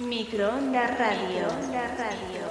Microondas Radio. Radio.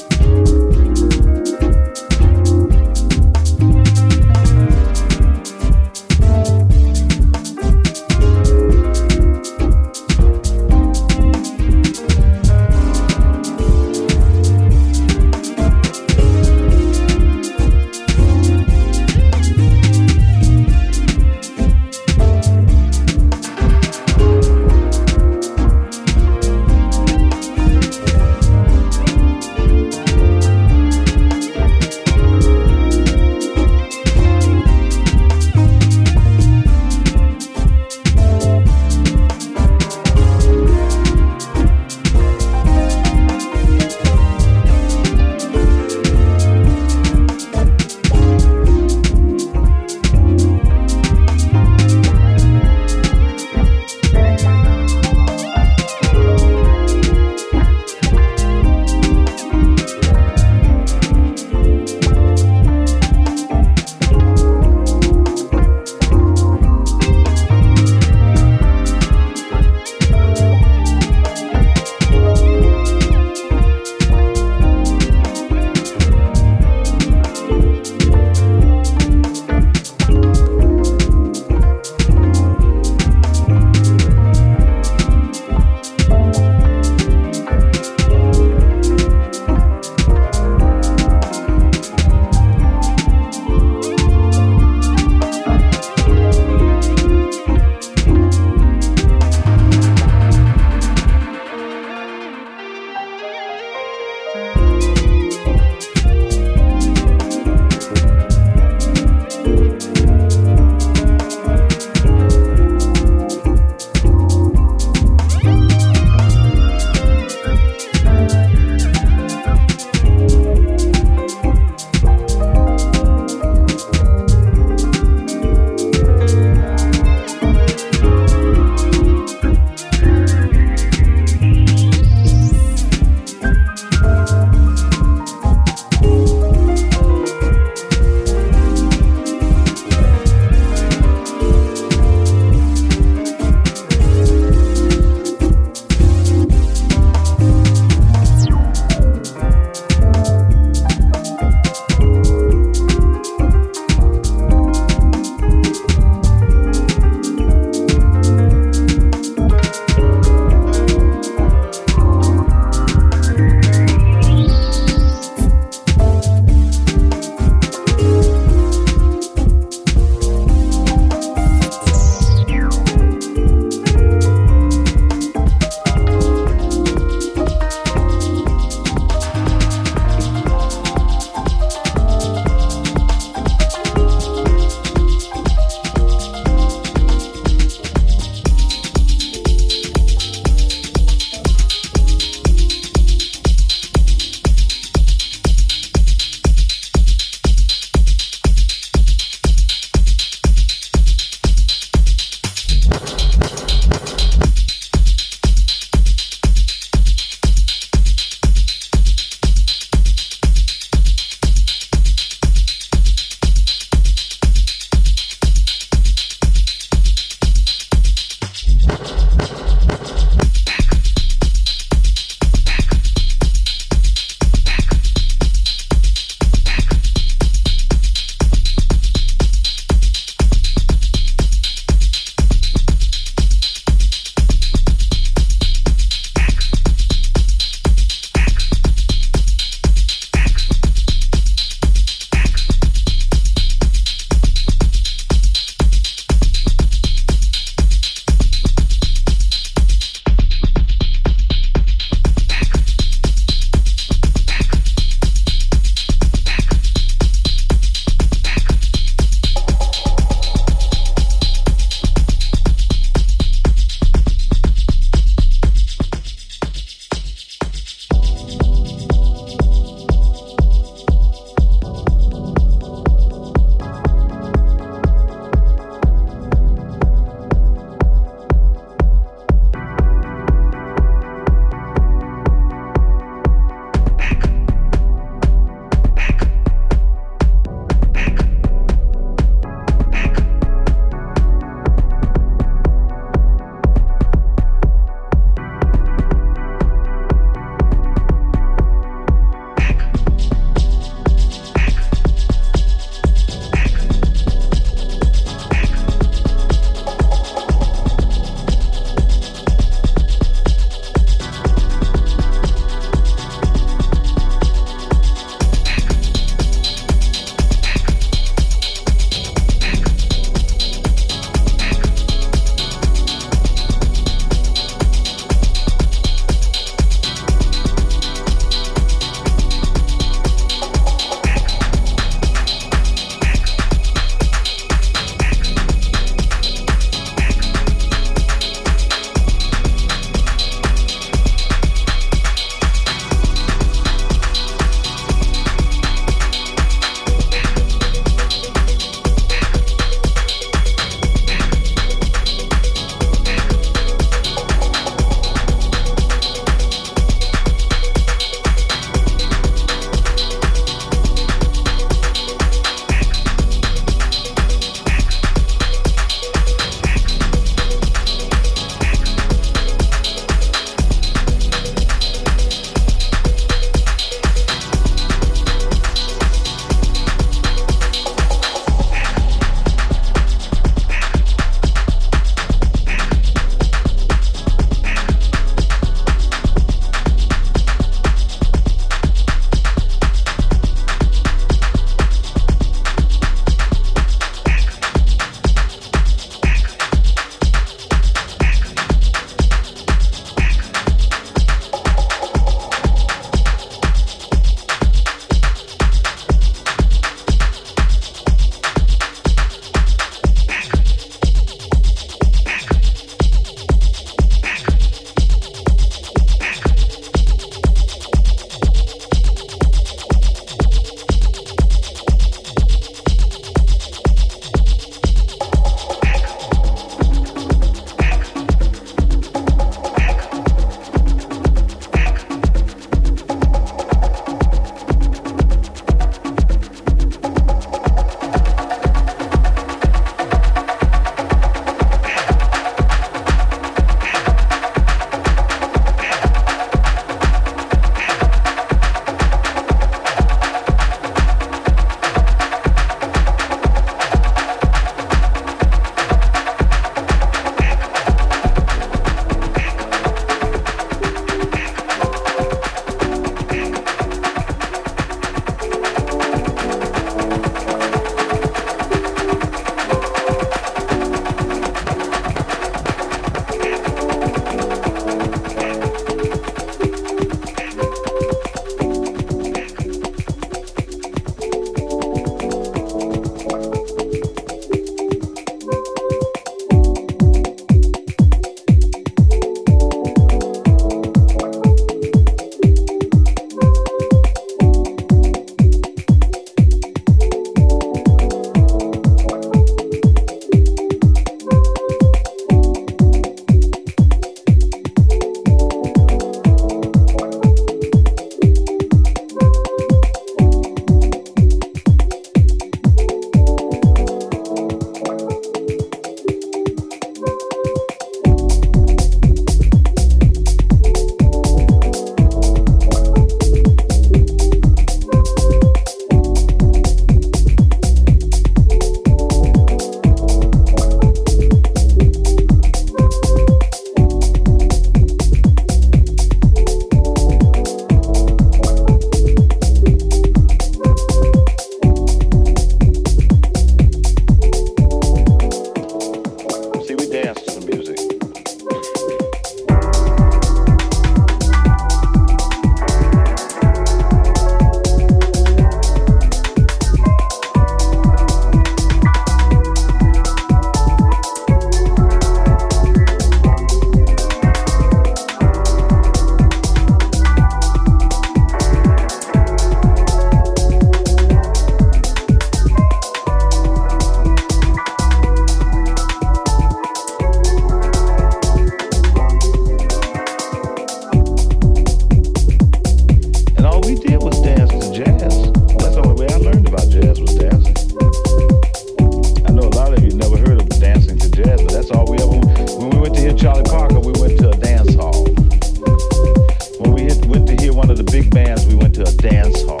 dance hall.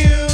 you.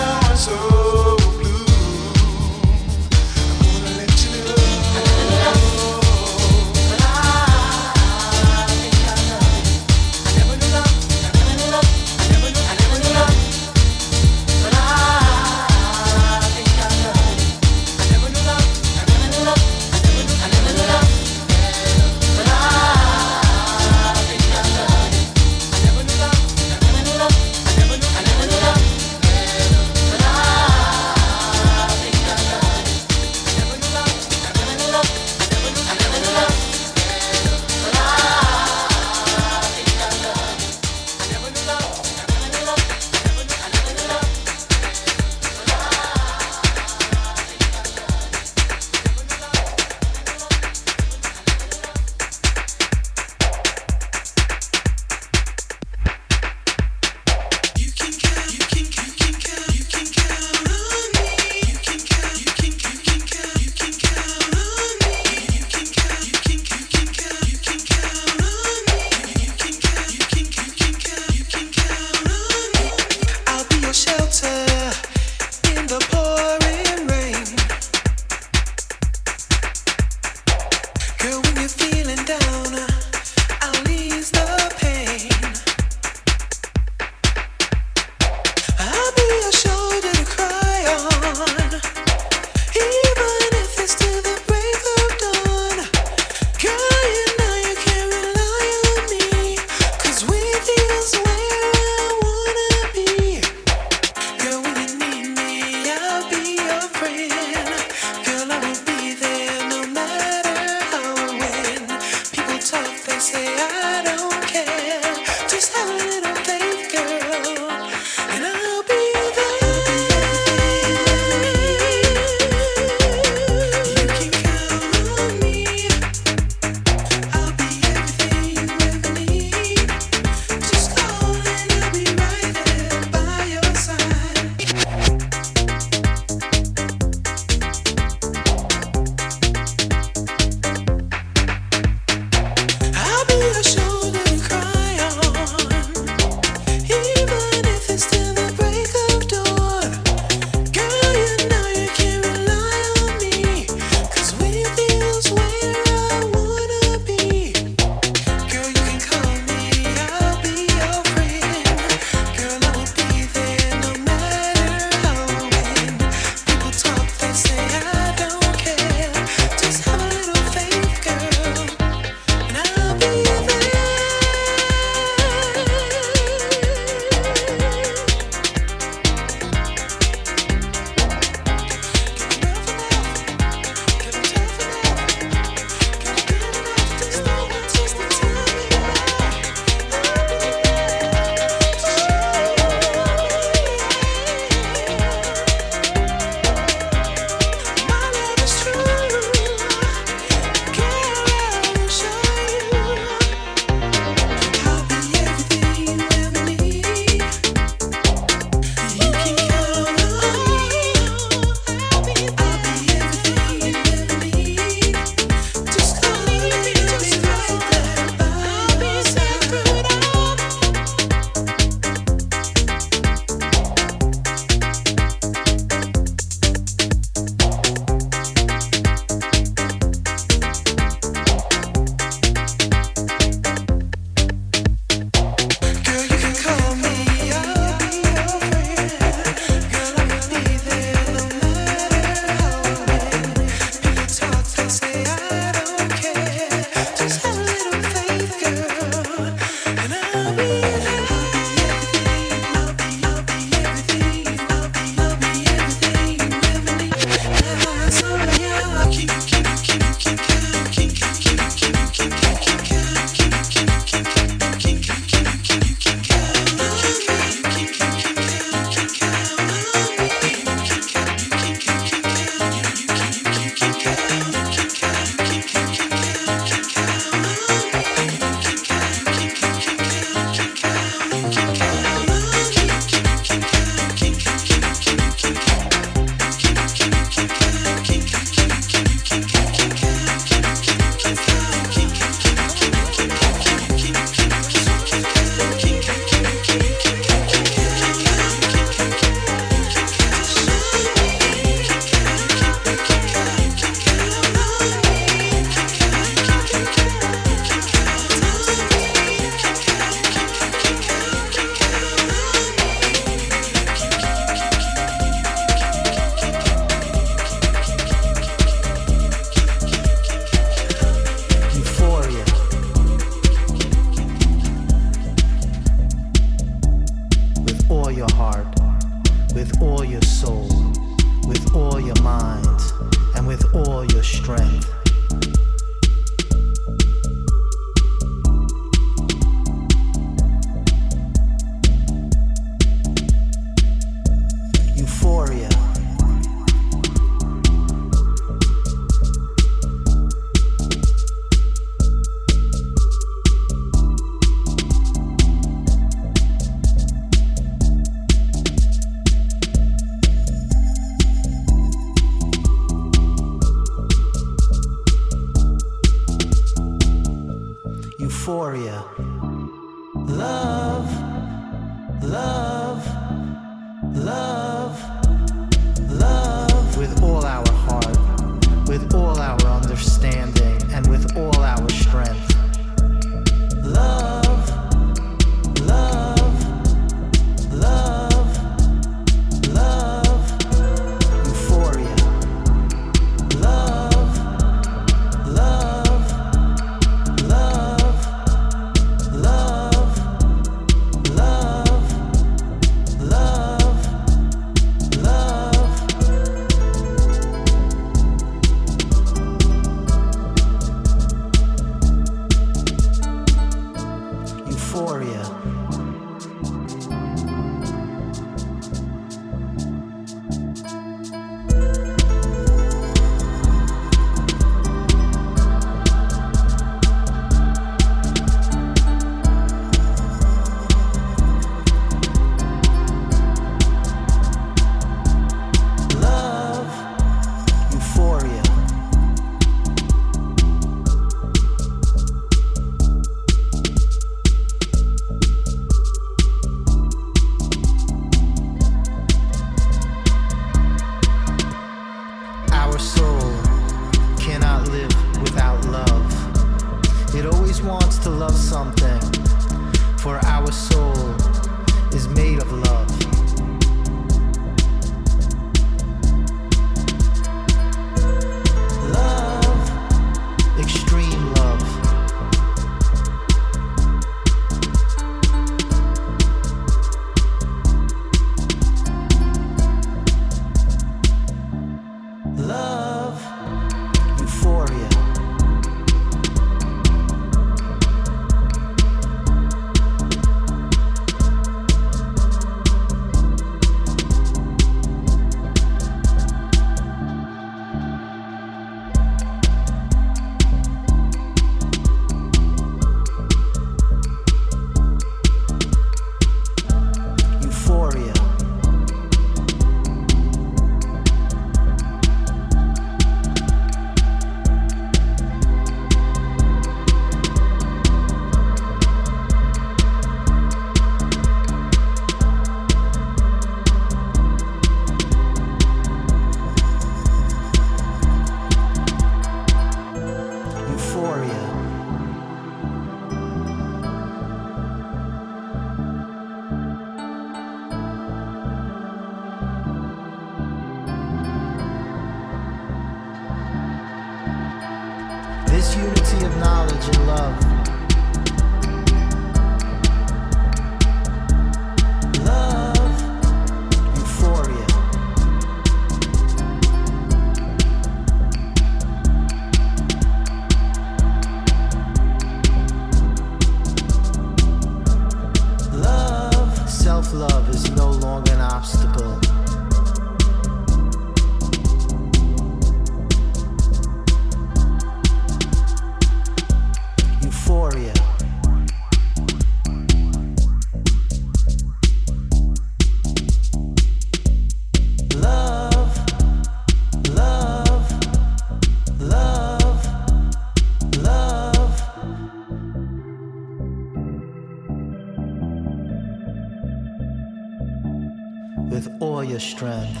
Strength.